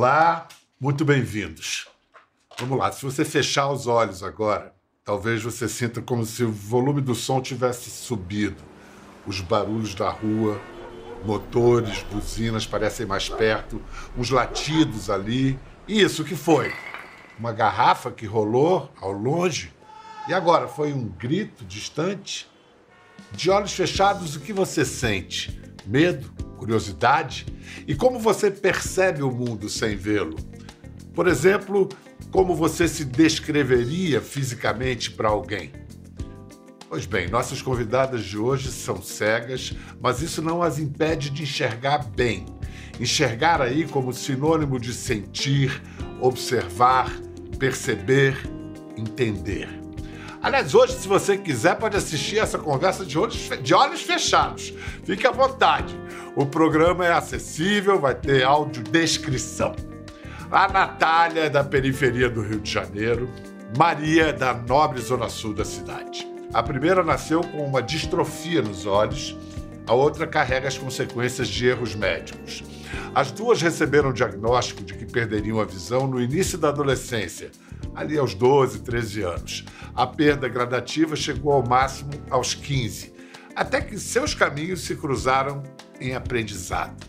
Olá, muito bem-vindos. Vamos lá, se você fechar os olhos agora, talvez você sinta como se o volume do som tivesse subido. Os barulhos da rua, motores, buzinas parecem mais perto, uns latidos ali. Isso que foi? Uma garrafa que rolou ao longe? E agora foi um grito distante? De olhos fechados, o que você sente? Medo? Curiosidade? E como você percebe o mundo sem vê-lo? Por exemplo, como você se descreveria fisicamente para alguém? Pois bem, nossas convidadas de hoje são cegas, mas isso não as impede de enxergar bem. Enxergar aí como sinônimo de sentir, observar, perceber, entender. Aliás, hoje, se você quiser, pode assistir essa conversa de olhos, de olhos fechados. Fique à vontade. O programa é acessível, vai ter audiodescrição. A Natália é da periferia do Rio de Janeiro, Maria é da nobre zona sul da cidade. A primeira nasceu com uma distrofia nos olhos, a outra carrega as consequências de erros médicos. As duas receberam o diagnóstico de que perderiam a visão no início da adolescência, ali aos 12, 13 anos. A perda gradativa chegou ao máximo aos 15, até que seus caminhos se cruzaram em aprendizado.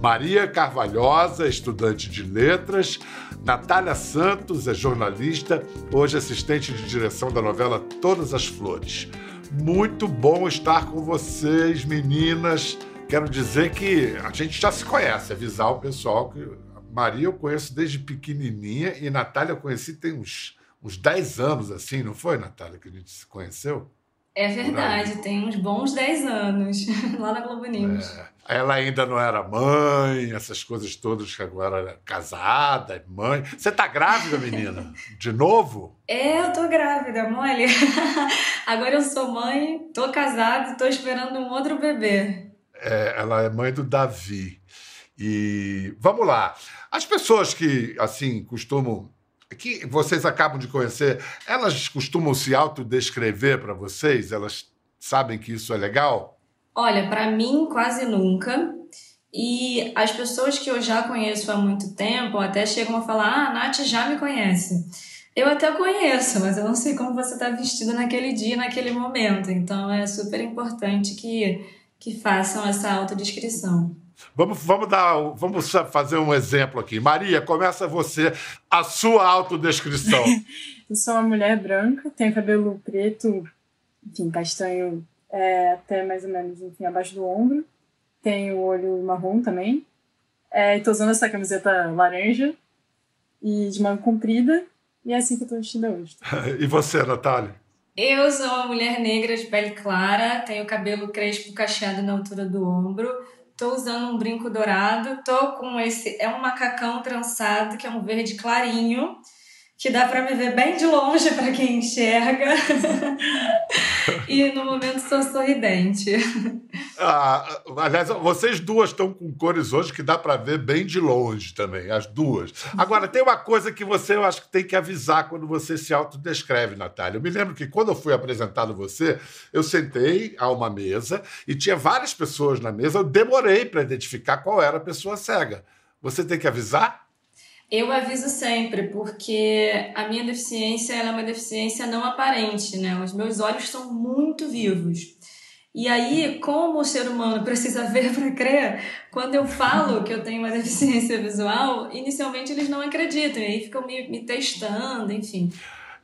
Maria Carvalhosa, estudante de letras, Natália Santos é jornalista, hoje assistente de direção da novela Todas as Flores. Muito bom estar com vocês, meninas. Quero dizer que a gente já se conhece, avisar o pessoal que Maria eu conheço desde pequenininha e Natália eu conheci tem uns, uns 10 anos, assim, não foi, Natália, que a gente se conheceu? É verdade, tem uns bons 10 anos, lá na Globo News. É. Ela ainda não era mãe, essas coisas todas que agora é casada, mãe. Você tá grávida, menina? De novo? É, eu tô grávida, mole. agora eu sou mãe, tô casada e tô esperando um outro bebê. É, ela é mãe do Davi. E vamos lá. As pessoas que, assim, costumam. que vocês acabam de conhecer, elas costumam se autodescrever para vocês? Elas sabem que isso é legal? Olha, para mim, quase nunca. E as pessoas que eu já conheço há muito tempo até chegam a falar: Ah, a Nath já me conhece. Eu até conheço, mas eu não sei como você está vestido naquele dia, naquele momento. Então é super importante que, que façam essa autodescrição. Vamos, vamos, dar, vamos fazer um exemplo aqui. Maria, começa você a sua autodescrição. eu sou uma mulher branca, tenho cabelo preto, enfim, castanho é, até mais ou menos enfim, abaixo do ombro. Tenho o olho marrom também. É, estou usando essa camiseta laranja e de manga comprida. E é assim que eu estou vestida hoje. e você, Natália? Eu sou uma mulher negra de pele clara, tenho cabelo crespo cacheado na altura do ombro Tô usando um brinco dourado, tô com esse. É um macacão trançado, que é um verde clarinho, que dá para me ver bem de longe para quem enxerga. e no momento sou sorridente. Ah, aliás, vocês duas estão com cores hoje que dá para ver bem de longe também, as duas. Agora, tem uma coisa que você eu acho que tem que avisar quando você se autodescreve, Natália. Eu me lembro que quando eu fui apresentado você, eu sentei a uma mesa e tinha várias pessoas na mesa. Eu demorei para identificar qual era a pessoa cega. Você tem que avisar? Eu aviso sempre, porque a minha deficiência é uma deficiência não aparente, né? Os meus olhos são muito vivos. E aí, como o ser humano precisa ver para crer, quando eu falo que eu tenho uma deficiência visual, inicialmente eles não acreditam, e aí ficam me, me testando, enfim.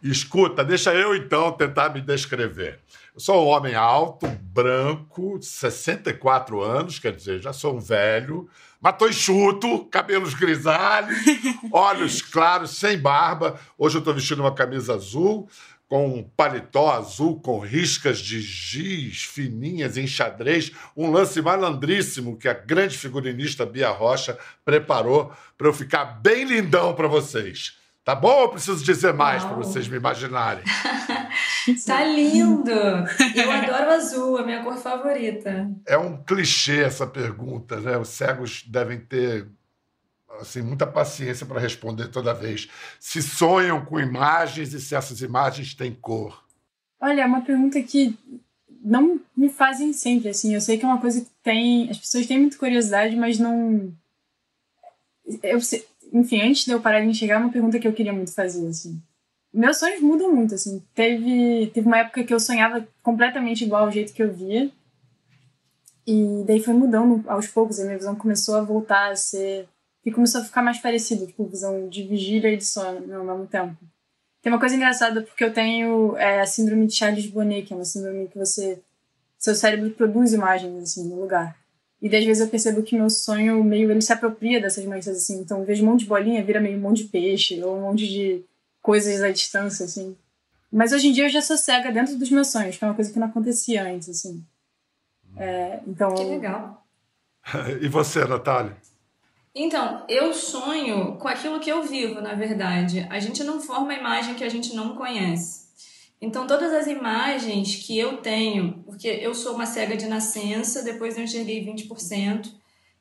Escuta, deixa eu então tentar me descrever. Eu sou um homem alto, branco, 64 anos, quer dizer, já sou um velho, mas tô enxuto, cabelos grisalhos, olhos claros, sem barba. Hoje eu estou vestindo uma camisa azul, com um paletó azul com riscas de giz fininhas em xadrez, um lance malandríssimo que a grande figurinista Bia Rocha preparou para eu ficar bem lindão para vocês. Tá bom ou preciso dizer mais para vocês me imaginarem? tá lindo! Eu adoro azul, a minha cor favorita. É um clichê essa pergunta, né? Os cegos devem ter assim, muita paciência para responder toda vez. Se sonham com imagens e se essas imagens têm cor? Olha, é uma pergunta que não me fazem sempre, assim. Eu sei que é uma coisa que tem... As pessoas têm muita curiosidade, mas não... Eu, enfim, antes de eu parar de enxergar, uma pergunta que eu queria muito fazer, assim. Meus sonhos mudam muito, assim. Teve, teve uma época que eu sonhava completamente igual ao jeito que eu via. E daí foi mudando aos poucos, a minha visão começou a voltar a ser. E começou a ficar mais parecida, tipo, visão de vigília e de sono ao mesmo tempo. Tem uma coisa engraçada, porque eu tenho é, a síndrome de Charles Bonnet, que é uma síndrome que você. Seu cérebro produz imagens, assim, no lugar. E às vezes eu percebo que meu sonho meio ele se apropria dessas manchas assim. Então eu vejo um monte de bolinha, vira meio um monte de peixe ou um monte de coisas à distância assim. Mas hoje em dia eu já sou cega dentro dos meus sonhos, que é uma coisa que não acontecia antes assim. É, então que legal. e você, Natália? Então, eu sonho com aquilo que eu vivo, na verdade. A gente não forma a imagem que a gente não conhece. Então, todas as imagens que eu tenho, porque eu sou uma cega de nascença, depois eu enxerguei 20%,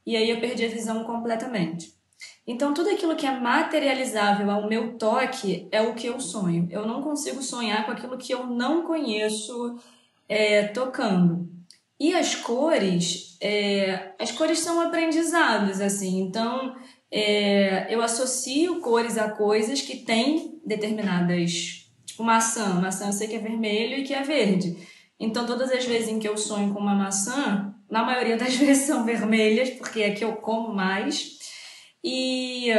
e aí eu perdi a visão completamente. Então, tudo aquilo que é materializável ao meu toque é o que eu sonho. Eu não consigo sonhar com aquilo que eu não conheço é, tocando. E as cores, é, as cores são aprendizados, assim. Então, é, eu associo cores a coisas que têm determinadas Tipo maçã. Maçã eu sei que é vermelho e que é verde. Então, todas as vezes em que eu sonho com uma maçã, na maioria das vezes são vermelhas, porque é que eu como mais. E,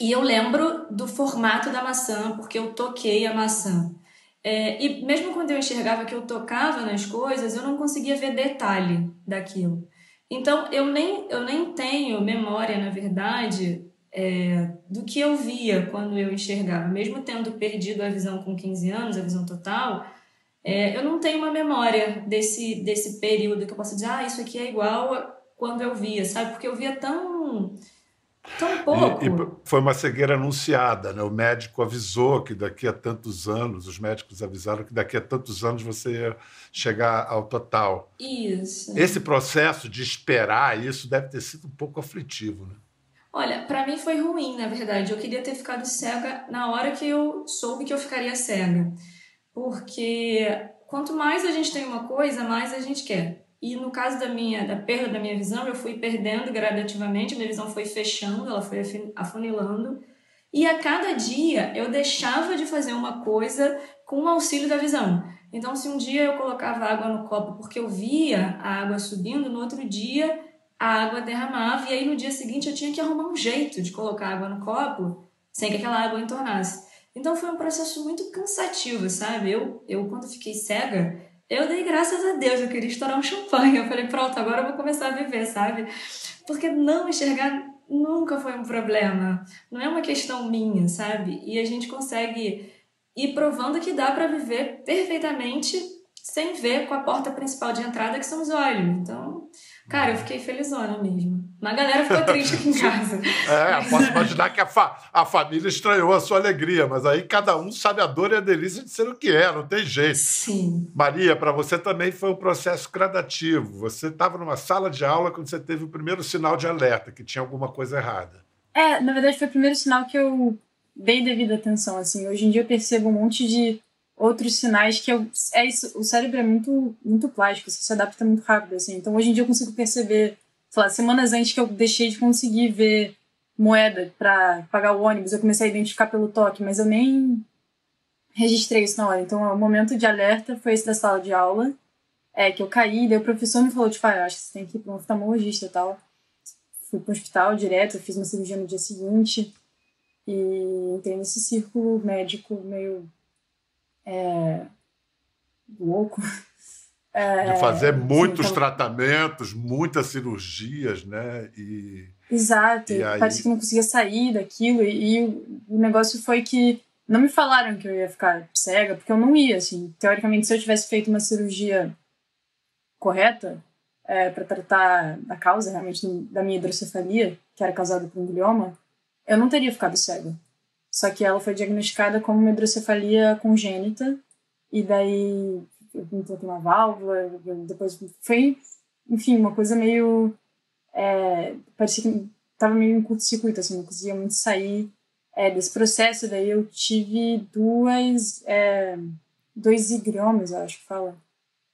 e eu lembro do formato da maçã, porque eu toquei a maçã. É, e mesmo quando eu enxergava que eu tocava nas coisas, eu não conseguia ver detalhe daquilo. Então, eu nem, eu nem tenho memória, na verdade, é, do que eu via quando eu enxergava. Mesmo tendo perdido a visão com 15 anos, a visão total, é, eu não tenho uma memória desse, desse período que eu possa dizer, ah, isso aqui é igual quando eu via, sabe? Porque eu via tão. Tão pouco. E, e foi uma cegueira anunciada, né? O médico avisou que daqui a tantos anos, os médicos avisaram que daqui a tantos anos você ia chegar ao total. Isso. Esse processo de esperar isso deve ter sido um pouco aflitivo, né? Olha, para mim foi ruim, na verdade. Eu queria ter ficado cega na hora que eu soube que eu ficaria cega. Porque quanto mais a gente tem uma coisa, mais a gente quer. E no caso da minha da perda da minha visão, eu fui perdendo gradativamente, minha visão foi fechando, ela foi afunilando. E a cada dia eu deixava de fazer uma coisa com o auxílio da visão. Então, se um dia eu colocava água no copo porque eu via a água subindo, no outro dia a água derramava e aí no dia seguinte eu tinha que arrumar um jeito de colocar água no copo sem que aquela água entornasse. Então foi um processo muito cansativo, sabe? Eu, eu quando fiquei cega, eu dei graças a Deus, eu queria estourar um champanhe. Eu falei, pronto, agora eu vou começar a viver, sabe? Porque não enxergar nunca foi um problema. Não é uma questão minha, sabe? E a gente consegue ir provando que dá para viver perfeitamente sem ver com a porta principal de entrada, que são os olhos. Então, Cara, eu fiquei felizona mesmo. Uma galera ficou triste aqui em casa. é, posso imaginar que a, fa a família estranhou a sua alegria, mas aí cada um sabe a dor e a delícia de ser o que é, não tem jeito. Sim. Maria, para você também foi um processo gradativo. Você estava numa sala de aula quando você teve o primeiro sinal de alerta, que tinha alguma coisa errada. É, na verdade foi o primeiro sinal que eu dei devida atenção. Assim, hoje em dia eu percebo um monte de outros sinais que eu, é isso, o cérebro é muito muito plástico, se adapta muito rápido assim. Então hoje em dia eu consigo perceber, sei lá, semanas antes que eu deixei de conseguir ver moeda para pagar o ônibus, eu comecei a identificar pelo toque, mas eu nem registrei isso na hora. Então o momento de alerta foi esse da sala de aula, é que eu caí, daí o professor me falou tipo, ah, acho que você tem que ir para um oftalmologista e tal. Fui para o hospital direto, fiz uma cirurgia no dia seguinte e entrei nesse círculo médico meio é, louco. É, de fazer muitos então... tratamentos, muitas cirurgias, né? E, Exato, e aí... parece que não conseguia sair daquilo. E, e o, o negócio foi que não me falaram que eu ia ficar cega, porque eu não ia, assim. Teoricamente, se eu tivesse feito uma cirurgia correta é, para tratar a causa realmente da minha hidrocefalia, que era causada por um glioma, eu não teria ficado cega. Só que ela foi diagnosticada como uma hidrocefalia congênita, e daí implantei uma válvula, depois foi, enfim, uma coisa meio. É, parecia que estava meio em curto-circuito, assim, não conseguia muito sair é, desse processo. Daí eu tive duas. É, dois higromas, eu acho que fala,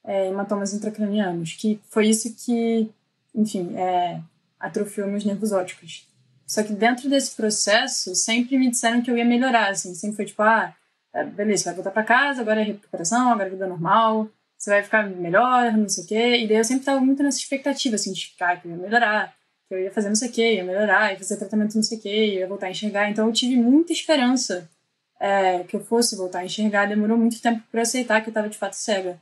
é, hematomas intracranianos, que foi isso que, enfim, é, atrofiou meus nervos ópticos. Só que dentro desse processo, sempre me disseram que eu ia melhorar, assim. Sempre foi tipo, ah, é, beleza, vai voltar para casa, agora é recuperação, agora é vida normal, você vai ficar melhor, não sei o quê. E daí eu sempre tava muito nessa expectativa, assim, de ficar, que eu ia melhorar, que eu ia fazer não sei o quê, ia melhorar, ia fazer tratamento não sei o quê, ia voltar a enxergar. Então eu tive muita esperança é, que eu fosse voltar a enxergar. Demorou muito tempo para aceitar que eu tava de fato cega.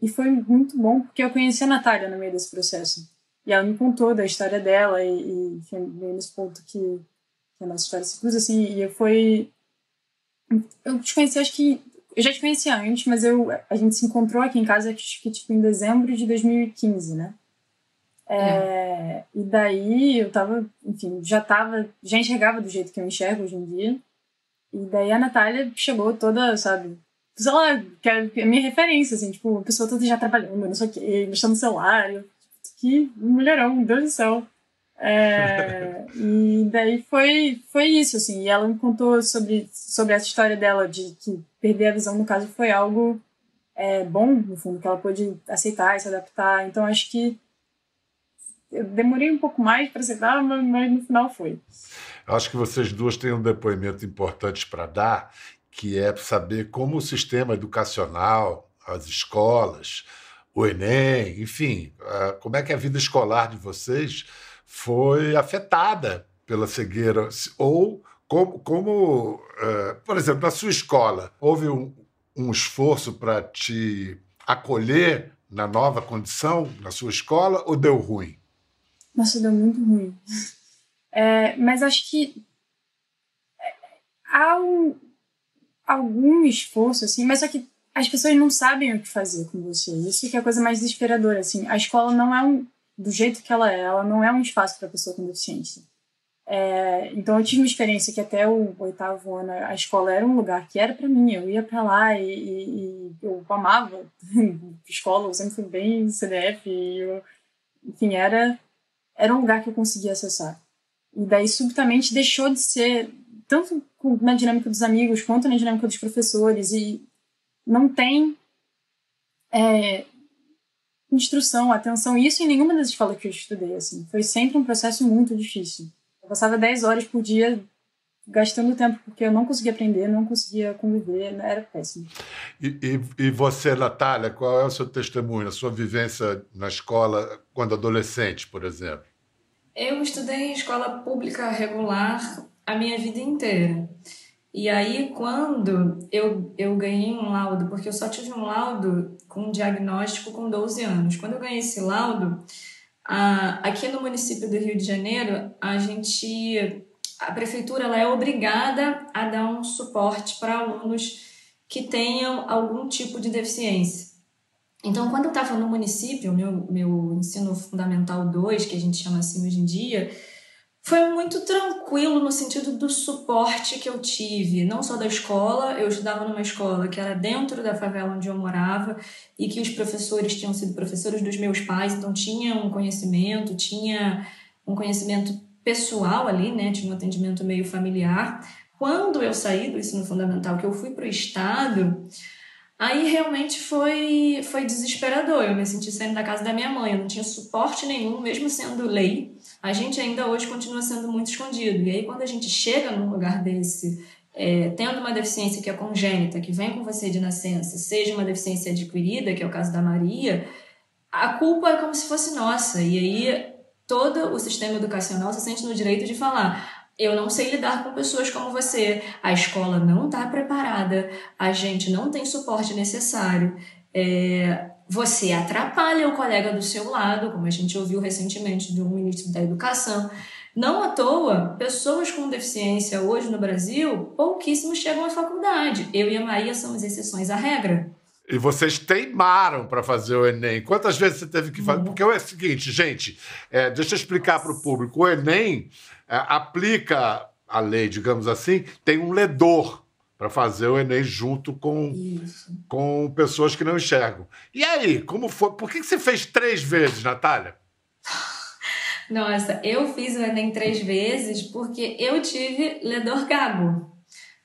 E foi muito bom porque eu conheci a Natália no meio desse processo. E ela me contou da história dela e, e enfim, nesse ponto que, que a nossa história se cruza, assim, e foi... Eu te conheci, acho que... Eu já te conhecia antes, mas eu, a gente se encontrou aqui em casa, acho que, tipo, em dezembro de 2015, né? É, é. E daí eu tava, enfim, já tava, já enxergava do jeito que eu enxergo hoje em dia. E daí a Natália chegou toda, sabe, sei lá, que é a minha referência, assim, tipo, a pessoa toda já trabalhando, não sei o quê, mexendo no celular. Eu, que mulherão, meu Deus do céu. É, e daí foi, foi isso, assim. E ela me contou sobre, sobre essa história dela, de que perder a visão, no caso, foi algo é, bom, no fundo, que ela pôde aceitar e se adaptar. Então, acho que eu demorei um pouco mais para aceitar, mas, mas no final foi. Eu acho que vocês duas têm um depoimento importante para dar, que é saber como o sistema educacional, as escolas, o Enem, enfim, como é que a vida escolar de vocês foi afetada pela cegueira? Ou como, como é, por exemplo, na sua escola, houve um, um esforço para te acolher na nova condição, na sua escola, ou deu ruim? Nossa, deu muito ruim. É, mas acho que é, há um, algum esforço, assim, mas só que as pessoas não sabem o que fazer com você. Isso que é a coisa mais desesperadora, assim. A escola não é um do jeito que ela é, ela não é um espaço para pessoa com deficiência. É, então eu tive uma experiência que até o oitavo ano a escola era um lugar que era para mim. Eu ia para lá e, e, e, eu amava escola. Eu sempre fui bem CDF eu, enfim era era um lugar que eu conseguia acessar. E daí subitamente deixou de ser tanto na dinâmica dos amigos quanto na dinâmica dos professores e não tem é, instrução, atenção, isso em nenhuma das escolas que eu estudei, assim. Foi sempre um processo muito difícil. Eu passava 10 horas por dia gastando tempo, porque eu não conseguia aprender, não conseguia conviver, era péssimo. E, e, e, você, Natália, qual é o seu testemunho, a sua vivência na escola quando adolescente, por exemplo? Eu estudei em escola pública regular a minha vida inteira. E aí, quando eu, eu ganhei um laudo, porque eu só tive um laudo com um diagnóstico com 12 anos. Quando eu ganhei esse laudo, a, aqui no município do Rio de Janeiro, a gente. A prefeitura ela é obrigada a dar um suporte para alunos que tenham algum tipo de deficiência. Então, quando eu estava no município, meu, meu ensino fundamental 2, que a gente chama assim hoje em dia, foi muito tranquilo no sentido do suporte que eu tive, não só da escola, eu estudava numa escola que era dentro da favela onde eu morava e que os professores tinham sido professores dos meus pais, então tinha um conhecimento, tinha um conhecimento pessoal ali, né? Tinha um atendimento meio familiar. Quando eu saí do ensino fundamental, que eu fui para o estado, Aí realmente foi, foi desesperador. Eu me senti saindo da casa da minha mãe, eu não tinha suporte nenhum, mesmo sendo lei. A gente ainda hoje continua sendo muito escondido. E aí, quando a gente chega num lugar desse, é, tendo uma deficiência que é congênita, que vem com você de nascença, seja uma deficiência adquirida, que é o caso da Maria, a culpa é como se fosse nossa. E aí, todo o sistema educacional se sente no direito de falar: eu não sei lidar com pessoas como você. A escola não está preparada, a gente não tem suporte necessário. É, você atrapalha o colega do seu lado, como a gente ouviu recentemente de um ministro da Educação. Não à toa, pessoas com deficiência hoje no Brasil, pouquíssimos chegam à faculdade. Eu e a Maria somos exceções à regra. E vocês teimaram para fazer o Enem. Quantas vezes você teve que fazer? Uhum. Porque é o seguinte, gente, é, deixa eu explicar para o público. O Enem é, aplica a lei, digamos assim, tem um ledor para fazer o Enem junto com, com pessoas que não enxergam. E aí, como foi? Por que você fez três vezes, Natália? Nossa, eu fiz o Enem três vezes porque eu tive ledor gago,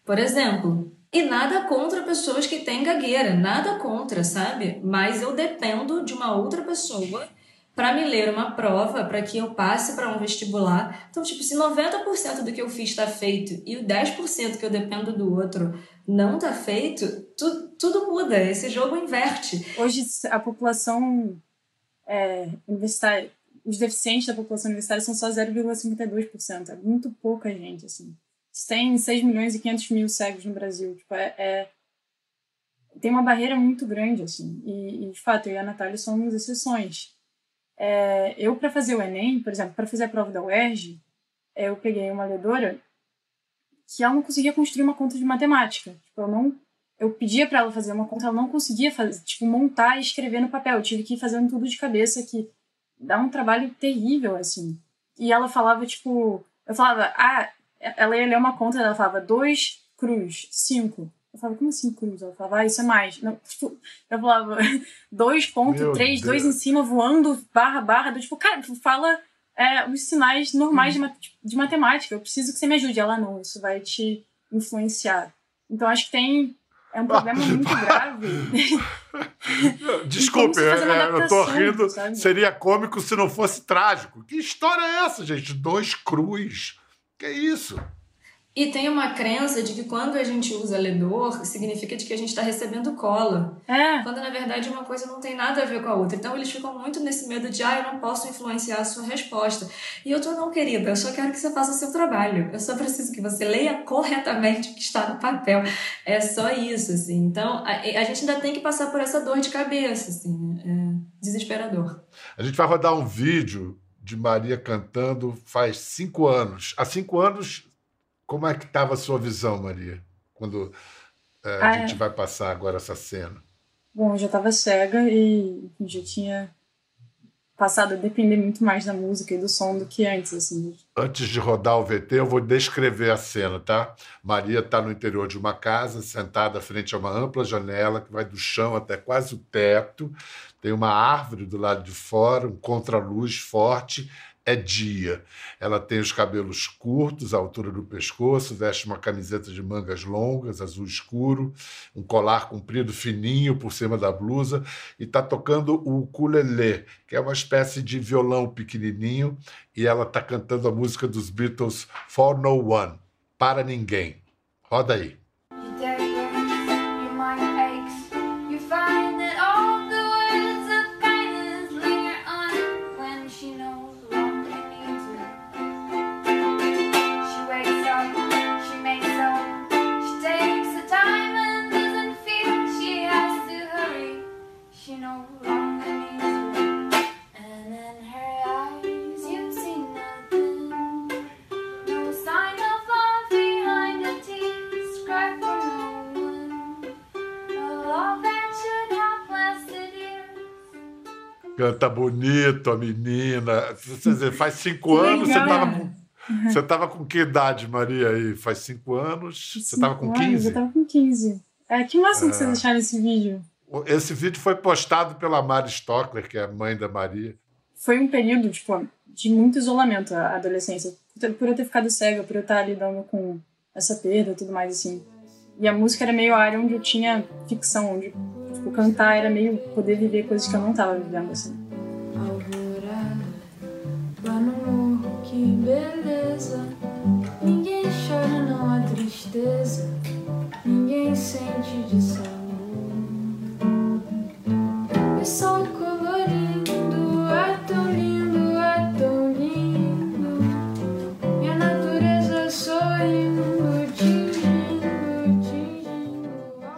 por exemplo. E nada contra pessoas que têm gagueira, nada contra, sabe? Mas eu dependo de uma outra pessoa para me ler uma prova, para que eu passe para um vestibular. Então, tipo, se 90% do que eu fiz está feito e o 10% que eu dependo do outro não está feito, tu, tudo muda. Esse jogo inverte. Hoje, a população é, universitária, os deficientes da população universitária são só 0,52%. É muito pouca gente, assim. Tem 6 milhões e 500 mil cegos no Brasil. Tipo, é, é tem uma barreira muito grande, assim. E, e, de fato, eu e a Natália somos exceções. É, eu, para fazer o Enem, por exemplo, para fazer a prova da UERJ, é, eu peguei uma ledora que ela não conseguia construir uma conta de matemática. Tipo, eu não eu pedia para ela fazer uma conta, ela não conseguia fazer, tipo, montar e escrever no papel. Eu tive que ir fazendo tudo de cabeça, que dá um trabalho terrível, assim. E ela falava, tipo, eu falava, ah, ela ia ler uma conta, ela falava dois cruz, cinco. Eu falava, como assim cruz? Ela falava, ah, isso é mais. Não, tipo, eu falava, dois ponto, três, Deus. dois em cima, voando, barra, barra. Do, tipo, cara, fala é, os sinais normais hum. de, de matemática. Eu preciso que você me ajude. Ela, não, isso vai te influenciar. Então, acho que tem é um problema muito grave. Desculpe, é, eu tô rindo. Sabe? Seria cômico se não fosse trágico. Que história é essa, gente? Dois cruz. Que isso? E tem uma crença de que quando a gente usa ledor, significa de que a gente está recebendo cola. É. Quando na verdade uma coisa não tem nada a ver com a outra. Então eles ficam muito nesse medo de, ah, eu não posso influenciar a sua resposta. E eu tô, não, querida, eu só quero que você faça o seu trabalho. Eu só preciso que você leia corretamente o que está no papel. É só isso, assim. Então a, a gente ainda tem que passar por essa dor de cabeça, assim. É desesperador. A gente vai rodar um vídeo de Maria cantando faz cinco anos. Há cinco anos como é que estava a sua visão, Maria, quando é, a ah, gente é. vai passar agora essa cena? Bom, eu já estava cega e já tinha passado a depender muito mais da música e do som do que antes, assim. Antes de rodar o VT, eu vou descrever a cena, tá? Maria está no interior de uma casa, sentada frente a uma ampla janela que vai do chão até quase o teto. Tem uma árvore do lado de fora, um contraluz forte é dia. Ela tem os cabelos curtos, à altura do pescoço, veste uma camiseta de mangas longas, azul escuro, um colar comprido fininho por cima da blusa e está tocando o ukulele, que é uma espécie de violão pequenininho, e ela está cantando a música dos Beatles For No One, para ninguém. Roda aí. Canta bonito a menina. Você dizer, faz cinco anos, você estava com. Você estava com que idade, Maria, aí? Faz cinco anos? Cinco você estava com 15? Anos, eu estava com 15. É, que máximo é. que vocês acharam esse vídeo? Esse vídeo foi postado pela Mari Stockler, que é a mãe da Maria. Foi um período, tipo, de muito isolamento a adolescência. Por eu ter ficado cega, por eu estar lidando com essa perda e tudo mais, assim. E a música era meio a área onde eu tinha ficção, onde tipo, cantar era meio poder viver coisas que eu não estava vivendo, assim. Beleza. Ninguém chora, não há tristeza. Ninguém sente de saudade.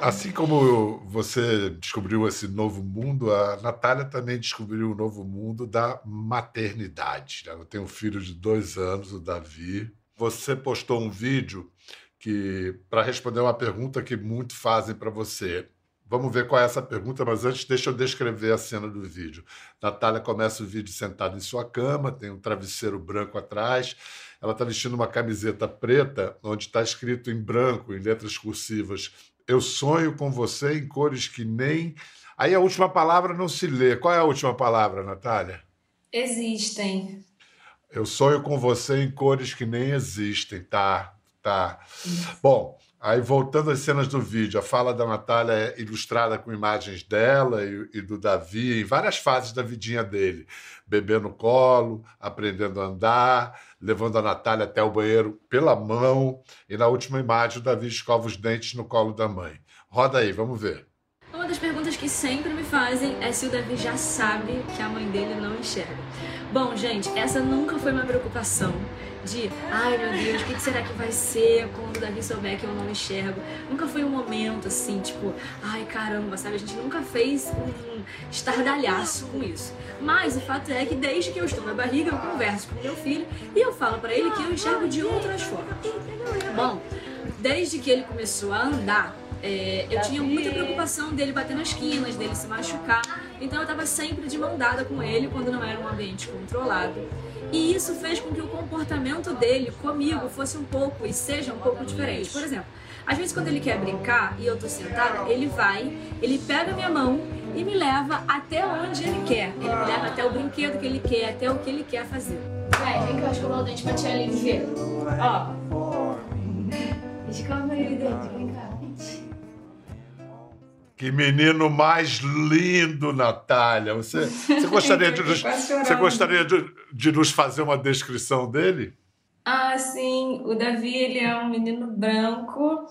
Assim como você descobriu esse novo mundo, a Natália também descobriu o novo mundo da maternidade. Ela tem um filho de dois anos, o Davi. Você postou um vídeo que para responder uma pergunta que muito fazem para você. Vamos ver qual é essa pergunta, mas antes deixa eu descrever a cena do vídeo. Natália começa o vídeo sentada em sua cama, tem um travesseiro branco atrás. Ela está vestindo uma camiseta preta, onde está escrito em branco, em letras cursivas, Eu sonho com você em cores que nem. Aí a última palavra não se lê. Qual é a última palavra, Natália? Existem. Eu sonho com você em cores que nem existem, tá? Tá. Bom, aí voltando às cenas do vídeo, a fala da Natália é ilustrada com imagens dela e, e do Davi em várias fases da vidinha dele. Bebê no colo, aprendendo a andar, levando a Natália até o banheiro pela mão. E na última imagem, o Davi escova os dentes no colo da mãe. Roda aí, vamos ver. Uma das perguntas que sempre me fazem é se o Davi já sabe que a mãe dele não enxerga. Bom, gente, essa nunca foi uma preocupação de, ai meu Deus, o que será que vai ser quando o Davi souber que eu não enxergo? Nunca foi um momento assim, tipo, ai caramba, sabe? A gente nunca fez um estardalhaço com isso. Mas o fato é que desde que eu estou na barriga, eu converso com meu filho e eu falo para ele que eu enxergo de outras formas. Bom, desde que ele começou a andar, é, eu tinha muita preocupação dele bater nas quinas, dele se machucar. Então eu estava sempre de mão dada com ele quando não era um ambiente controlado. E isso fez com que o comportamento dele comigo fosse um pouco e seja um pouco diferente. Por exemplo, às vezes quando ele quer brincar e eu tô sentada, ele vai, ele pega minha mão e me leva até onde ele quer. Ele me leva até o brinquedo que ele quer, até o que ele quer fazer. Vai, vem que eu acho que eu vou o dente pra tia Aline ver. Ó. Escova aí o dente, vem cá. Que menino mais lindo, Natália. Você, você gostaria, de, nos, você gostaria de, de nos fazer uma descrição dele? Ah, sim. O Davi ele é um menino branco.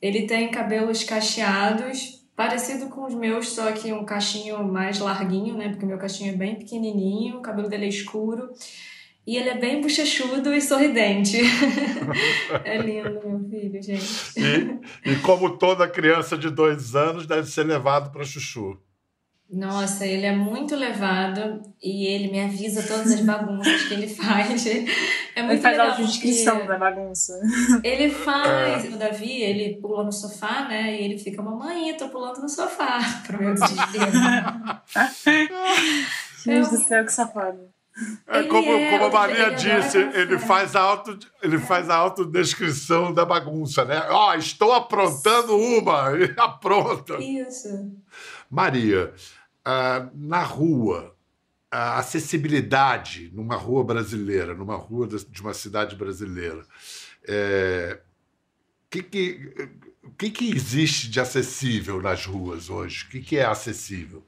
Ele tem cabelos cacheados, parecido com os meus, só que um cachinho mais larguinho, né? Porque meu cachinho é bem pequenininho, o cabelo dele é escuro. E ele é bem bochechudo e sorridente. é lindo, meu filho, gente. E, e, como toda criança de dois anos, deve ser levado para chuchu. Nossa, ele é muito levado e ele me avisa todas as bagunças que ele faz. É muito ele faz legal. a descrição da bagunça. Ele faz, é. o Davi, ele pula no sofá, né? E ele fica, mamãe, eu tô pulando no sofá, pro meu desespero. Gente do céu, que safado. É como, é, como a Maria é disse, ele faz, a auto, ele faz a autodescrição da bagunça, né? Ó, oh, estou aprontando uma, e apronta. Isso. Maria, uh, na rua, a acessibilidade numa rua brasileira, numa rua de uma cidade brasileira, é, que, que, o que, que existe de acessível nas ruas hoje? O que, que é acessível?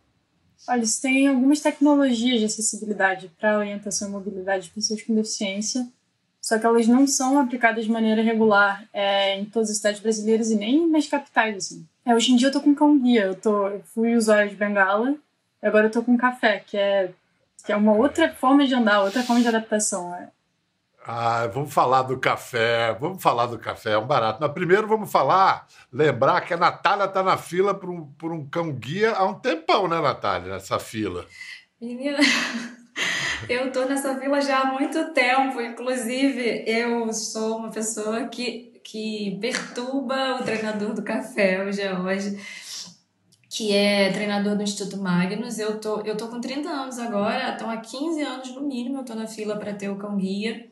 Olha, eles têm algumas tecnologias de acessibilidade para orientação e mobilidade de pessoas com deficiência, só que elas não são aplicadas de maneira regular é, em todas as cidades brasileiras e nem nas capitais, assim. É, hoje em dia eu tô com cão guia, eu, tô, eu fui usuário de bengala, e agora eu tô com café, que é, que é uma outra forma de andar, outra forma de adaptação. É, ah, vamos falar do café, vamos falar do café, é um barato. Mas primeiro vamos falar, lembrar que a Natália está na fila por um, por um cão guia há um tempão, né, Natália, nessa fila? Menina, eu tô nessa fila já há muito tempo. Inclusive, eu sou uma pessoa que, que perturba o treinador do café, o George, que é treinador do Instituto Magnus. Eu tô, eu tô com 30 anos agora, então há 15 anos no mínimo eu tô na fila para ter o cão guia.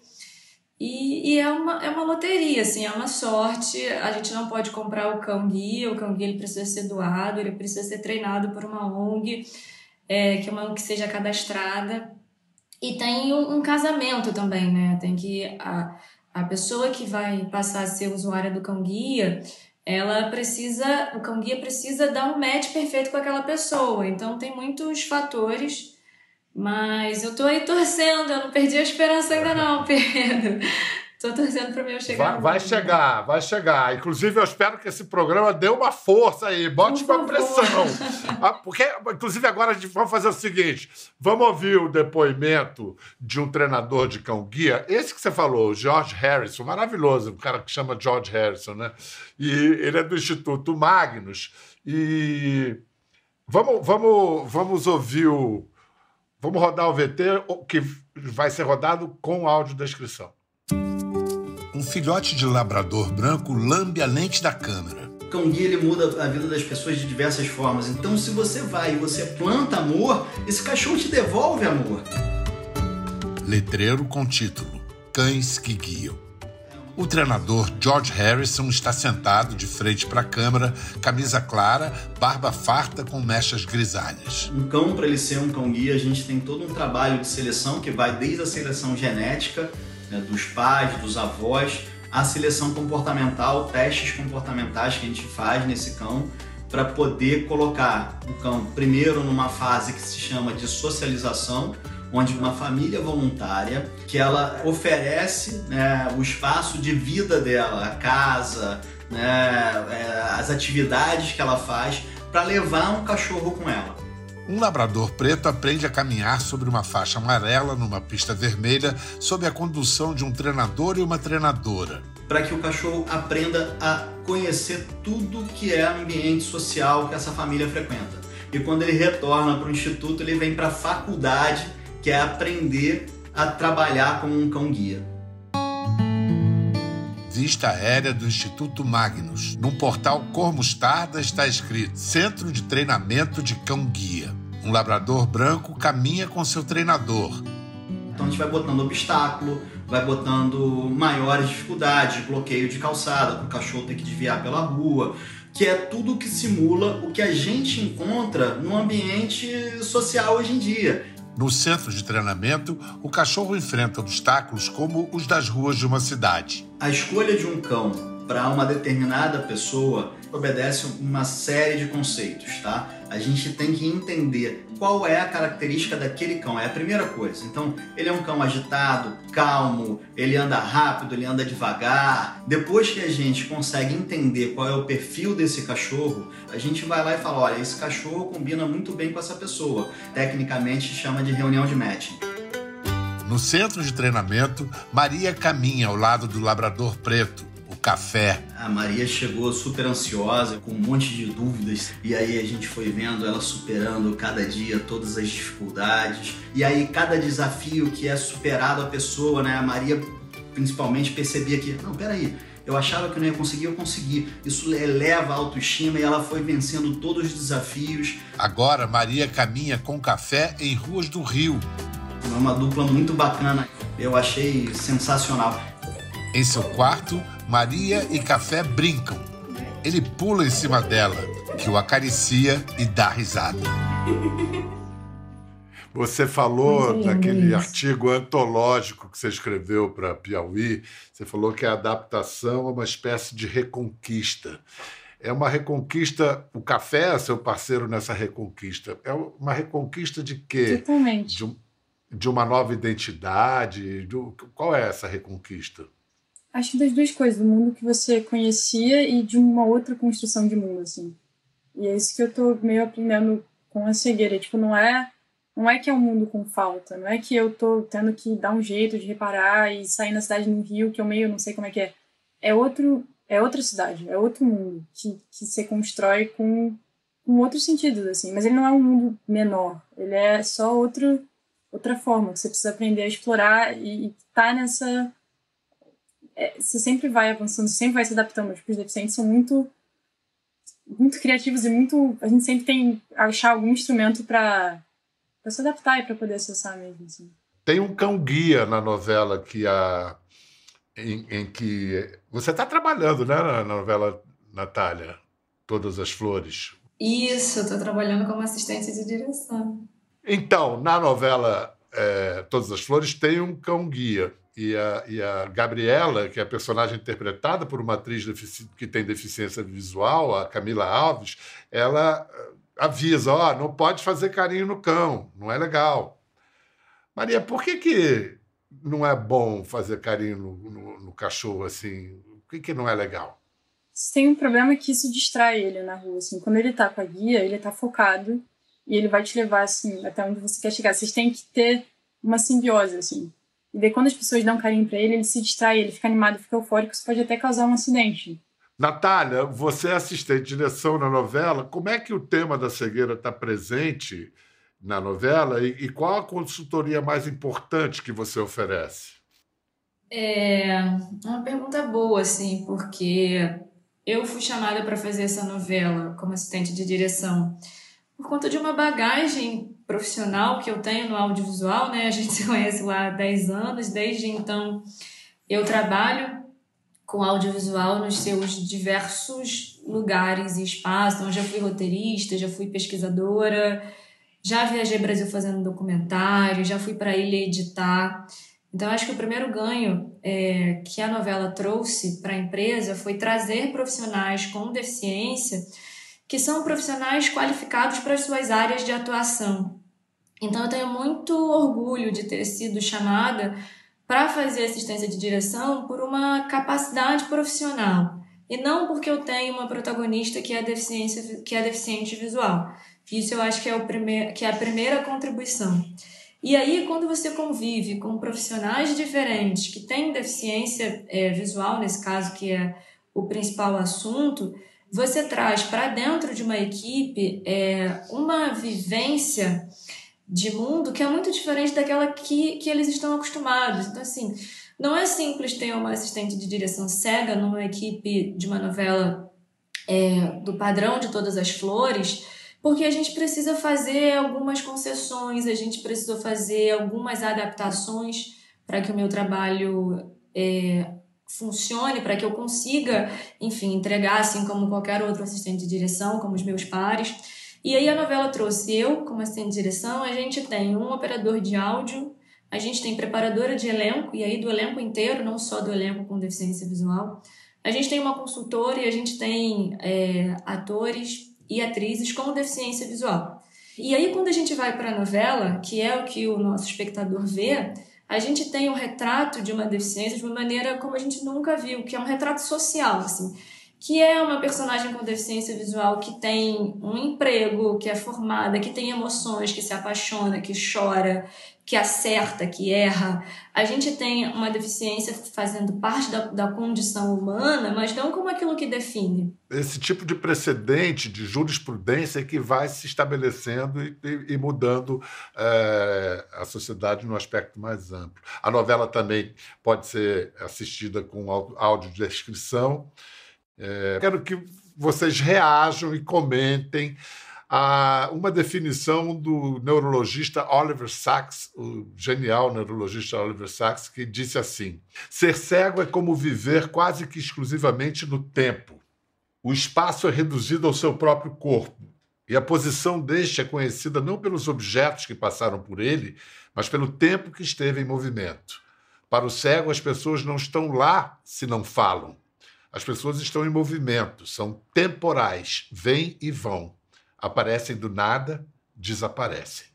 E, e, é, uma, é uma loteria, assim, é uma sorte. A gente não pode comprar o cão guia, o cão guia ele precisa ser doado, ele precisa ser treinado por uma ONG, é, que é uma ONG que seja cadastrada. E tem um, um, casamento também, né? Tem que a, a pessoa que vai passar a ser usuária do cão guia, ela precisa, o cão guia precisa dar um match perfeito com aquela pessoa. Então tem muitos fatores mas eu tô aí torcendo, eu não perdi a esperança ainda não, Pedro. Tô torcendo para o meu chegar. Vai, vai chegar, vai chegar. Inclusive, eu espero que esse programa dê uma força aí, bote uma pressão. Ah, porque, inclusive, agora a gente vai fazer o seguinte: vamos ouvir o depoimento de um treinador de cão-guia. Esse que você falou, o George Harrison, maravilhoso, um cara que chama George Harrison, né? E ele é do Instituto Magnus. E vamos, vamos, vamos ouvir o Vamos rodar o VT que vai ser rodado com audiodescrição. Um filhote de labrador branco lambe a lente da câmera. O cão guia ele muda a vida das pessoas de diversas formas. Então, se você vai e você planta amor, esse cachorro te devolve amor. Letreiro com título: Cães que guiam. O treinador George Harrison está sentado de frente para a câmera, camisa clara, barba farta com mechas grisalhas. Um cão, para ele ser um cão guia, a gente tem todo um trabalho de seleção que vai desde a seleção genética, né, dos pais, dos avós, a seleção comportamental, testes comportamentais que a gente faz nesse cão para poder colocar o cão primeiro numa fase que se chama de socialização, onde uma família voluntária que ela oferece né, o espaço de vida dela, a casa, né, é, as atividades que ela faz para levar um cachorro com ela. Um labrador preto aprende a caminhar sobre uma faixa amarela numa pista vermelha sob a condução de um treinador e uma treinadora. Para que o cachorro aprenda a conhecer tudo que é ambiente social que essa família frequenta. E quando ele retorna para o instituto, ele vem para a faculdade, que é aprender a trabalhar como um cão guia vista aérea do Instituto Magnus. No portal Cor Mostarda está escrito Centro de Treinamento de Cão Guia. Um labrador branco caminha com seu treinador. Então a gente vai botando obstáculo, vai botando maiores dificuldades, bloqueio de calçada, para o cachorro ter que desviar pela rua, que é tudo que simula o que a gente encontra no ambiente social hoje em dia. No centro de treinamento, o cachorro enfrenta obstáculos como os das ruas de uma cidade. A escolha de um cão para uma determinada pessoa obedece uma série de conceitos, tá? A gente tem que entender qual é a característica daquele cão, é a primeira coisa. Então, ele é um cão agitado, calmo, ele anda rápido, ele anda devagar. Depois que a gente consegue entender qual é o perfil desse cachorro, a gente vai lá e fala: olha, esse cachorro combina muito bem com essa pessoa. Tecnicamente chama de reunião de matching. No centro de treinamento, Maria caminha ao lado do labrador preto, café. A Maria chegou super ansiosa, com um monte de dúvidas, e aí a gente foi vendo ela superando cada dia todas as dificuldades. E aí cada desafio que é superado a pessoa, né? A Maria principalmente percebia que, não, peraí, eu achava que não ia conseguir, eu consegui. Isso eleva a autoestima e ela foi vencendo todos os desafios. Agora Maria caminha com café em ruas do Rio. É uma dupla muito bacana. Eu achei sensacional. Em seu quarto, Maria e Café brincam. Ele pula em cima dela, que o acaricia e dá risada. Você falou daquele artigo antológico que você escreveu para Piauí. Você falou que a adaptação é uma espécie de reconquista. É uma reconquista. O café é seu parceiro nessa reconquista. É uma reconquista de quê? Totalmente. De, de uma nova identidade? Do, qual é essa reconquista? Acho das duas coisas, do mundo que você conhecia e de uma outra construção de mundo, assim. E é isso que eu tô meio aprendendo com a cegueira. Tipo, não é, não é que é um mundo com falta, não é que eu tô tendo que dar um jeito de reparar e sair na cidade no Rio, que eu meio não sei como é que é. É outro, é outra cidade, é outro mundo que, que se constrói com, com outros sentidos, assim. Mas ele não é um mundo menor, ele é só outro, outra forma que você precisa aprender a explorar e, e tá nessa é, você sempre vai avançando, sempre vai se adaptando. Tipo, os deficientes são muito muito criativos e muito a gente sempre tem que achar algum instrumento para se adaptar e para poder acessar mesmo assim. Tem um cão guia na novela que a em, em que você está trabalhando, né, na novela Natália, Todas as Flores. Isso, estou trabalhando como assistente de direção. Então, na novela é, Todas as Flores tem um cão guia e a, e a Gabriela, que é a personagem interpretada por uma atriz que tem deficiência visual, a Camila Alves, ela eh, avisa, ó, oh, não pode fazer carinho no cão, não é legal. Maria, por que, que não é bom fazer carinho no, no, no cachorro assim? Por que, que não é legal? Tem um problema que isso distrai ele na rua, assim. Quando ele tá com a guia, ele tá focado e ele vai te levar, assim, até onde você quer chegar. Vocês têm que ter uma simbiose, assim. E daí, quando as pessoas dão carinho para ele, ele se distrai, ele fica animado, fica eufórico, isso pode até causar um acidente. Natália, você é assistente de direção na novela. Como é que o tema da cegueira está presente na novela e, e, qual a consultoria mais importante que você oferece? É uma pergunta boa, assim, porque eu fui chamada para fazer essa novela como assistente de direção por conta de uma bagagem profissional que eu tenho no audiovisual, né? A gente se conhece lá há 10 anos, desde então eu trabalho com audiovisual nos seus diversos lugares e espaços. Então, já fui roteirista, já fui pesquisadora, já viajei Brasil fazendo documentário, já fui para ilha editar. Então, acho que o primeiro ganho é, que a novela trouxe para a empresa foi trazer profissionais com deficiência que são profissionais qualificados para as suas áreas de atuação. Então, eu tenho muito orgulho de ter sido chamada para fazer assistência de direção por uma capacidade profissional e não porque eu tenho uma protagonista que é deficiência que é deficiente visual. Isso eu acho que é o primeiro que é a primeira contribuição. E aí, quando você convive com profissionais diferentes que têm deficiência é, visual, nesse caso, que é o principal assunto, você traz para dentro de uma equipe é, uma vivência de mundo que é muito diferente daquela que, que eles estão acostumados. Então, assim, não é simples ter uma assistente de direção cega numa equipe de uma novela é, do padrão de todas as flores, porque a gente precisa fazer algumas concessões, a gente precisa fazer algumas adaptações para que o meu trabalho é, funcione, para que eu consiga, enfim, entregar assim como qualquer outro assistente de direção, como os meus pares. E aí a novela trouxe eu como assistente de direção, a gente tem um operador de áudio, a gente tem preparadora de elenco, e aí do elenco inteiro, não só do elenco com deficiência visual. A gente tem uma consultora e a gente tem é, atores e atrizes com deficiência visual. E aí, quando a gente vai para a novela, que é o que o nosso espectador vê, a gente tem um retrato de uma deficiência de uma maneira como a gente nunca viu, que é um retrato social, assim que é uma personagem com deficiência visual que tem um emprego, que é formada, que tem emoções, que se apaixona, que chora, que acerta, que erra. A gente tem uma deficiência fazendo parte da, da condição humana, mas não como aquilo que define. Esse tipo de precedente de jurisprudência que vai se estabelecendo e, e, e mudando é, a sociedade no aspecto mais amplo. A novela também pode ser assistida com audiodescrição. É, quero que vocês reajam e comentem a uma definição do neurologista Oliver Sacks, o genial neurologista Oliver Sacks, que disse assim: ser cego é como viver quase que exclusivamente no tempo. O espaço é reduzido ao seu próprio corpo, e a posição deste é conhecida não pelos objetos que passaram por ele, mas pelo tempo que esteve em movimento. Para o cego, as pessoas não estão lá se não falam. As pessoas estão em movimento, são temporais, vêm e vão. Aparecem do nada, desaparecem.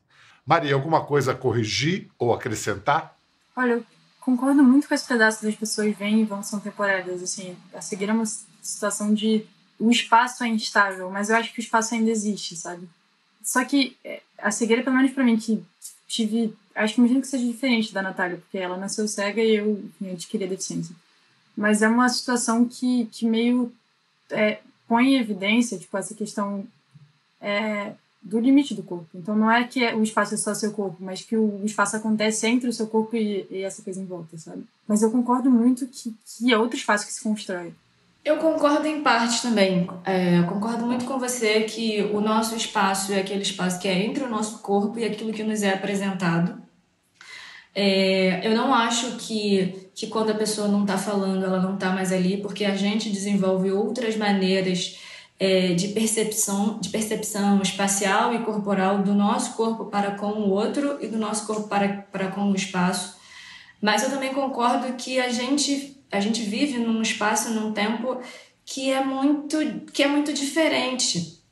Maria, alguma coisa a corrigir ou acrescentar? Olha, eu concordo muito com esse pedaço das pessoas vêm e vão, são temporárias. Assim, a cegueira é uma situação de o espaço é instável, mas eu acho que o espaço ainda existe, sabe? Só que é, a cegueira, pelo menos para mim, que tive. Acho que imagino que seja diferente da Natália, porque ela nasceu cega e eu adquiri a deficiência mas é uma situação que, que meio é, põe em evidência tipo, essa questão é, do limite do corpo. Então não é que o espaço é só seu corpo, mas que o espaço acontece entre o seu corpo e, e essa coisa em volta, sabe? Mas eu concordo muito que, que é outro espaço que se constrói. Eu concordo em parte também. É, concordo muito com você que o nosso espaço é aquele espaço que é entre o nosso corpo e aquilo que nos é apresentado. É, eu não acho que, que quando a pessoa não está falando, ela não está mais ali, porque a gente desenvolve outras maneiras é, de percepção, de percepção espacial e corporal do nosso corpo para com o outro e do nosso corpo para, para com o espaço. Mas eu também concordo que a gente, a gente vive num espaço, num tempo que é muito, que é muito diferente.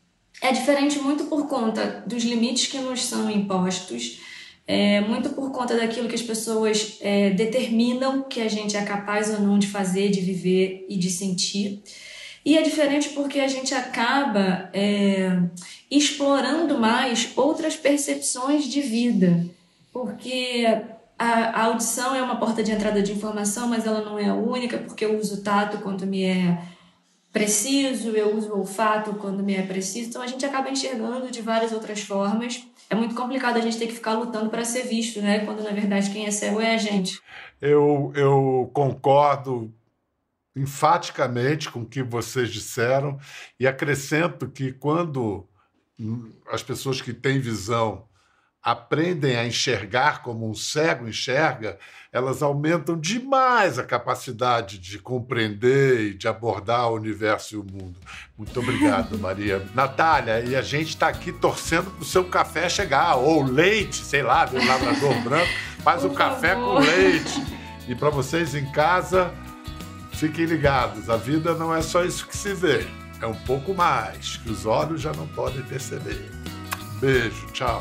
É diferente muito por conta dos limites que nos são impostos é, muito por conta daquilo que as pessoas é, determinam que a gente é capaz ou não de fazer, de viver e de sentir. E é diferente porque a gente acaba é, explorando mais outras percepções de vida. Porque a, a, audição é uma porta de entrada de informação, mas ela não é a única, porque eu uso o tato quando me é preciso, eu uso o olfato quando me é preciso. Então a gente acaba enxergando de várias outras formas é muito complicado a gente ter que ficar lutando para ser visto, né? Quando na verdade quem é cego é a gente. Eu, eu concordo enfaticamente com o que vocês disseram e acrescento que quando as pessoas que têm visão aprendem a enxergar como um cego enxerga, elas aumentam demais a capacidade de compreender e de abordar o universo e o mundo. Muito obrigado, Maria. Natália, e a gente está aqui torcendo para o seu café chegar, ou leite, sei lá, do labrador branco, faz o café com leite. E para vocês em casa, fiquem ligados, a vida não é só isso que se vê, é um pouco mais, que os olhos já não podem perceber. Beijo, tchau.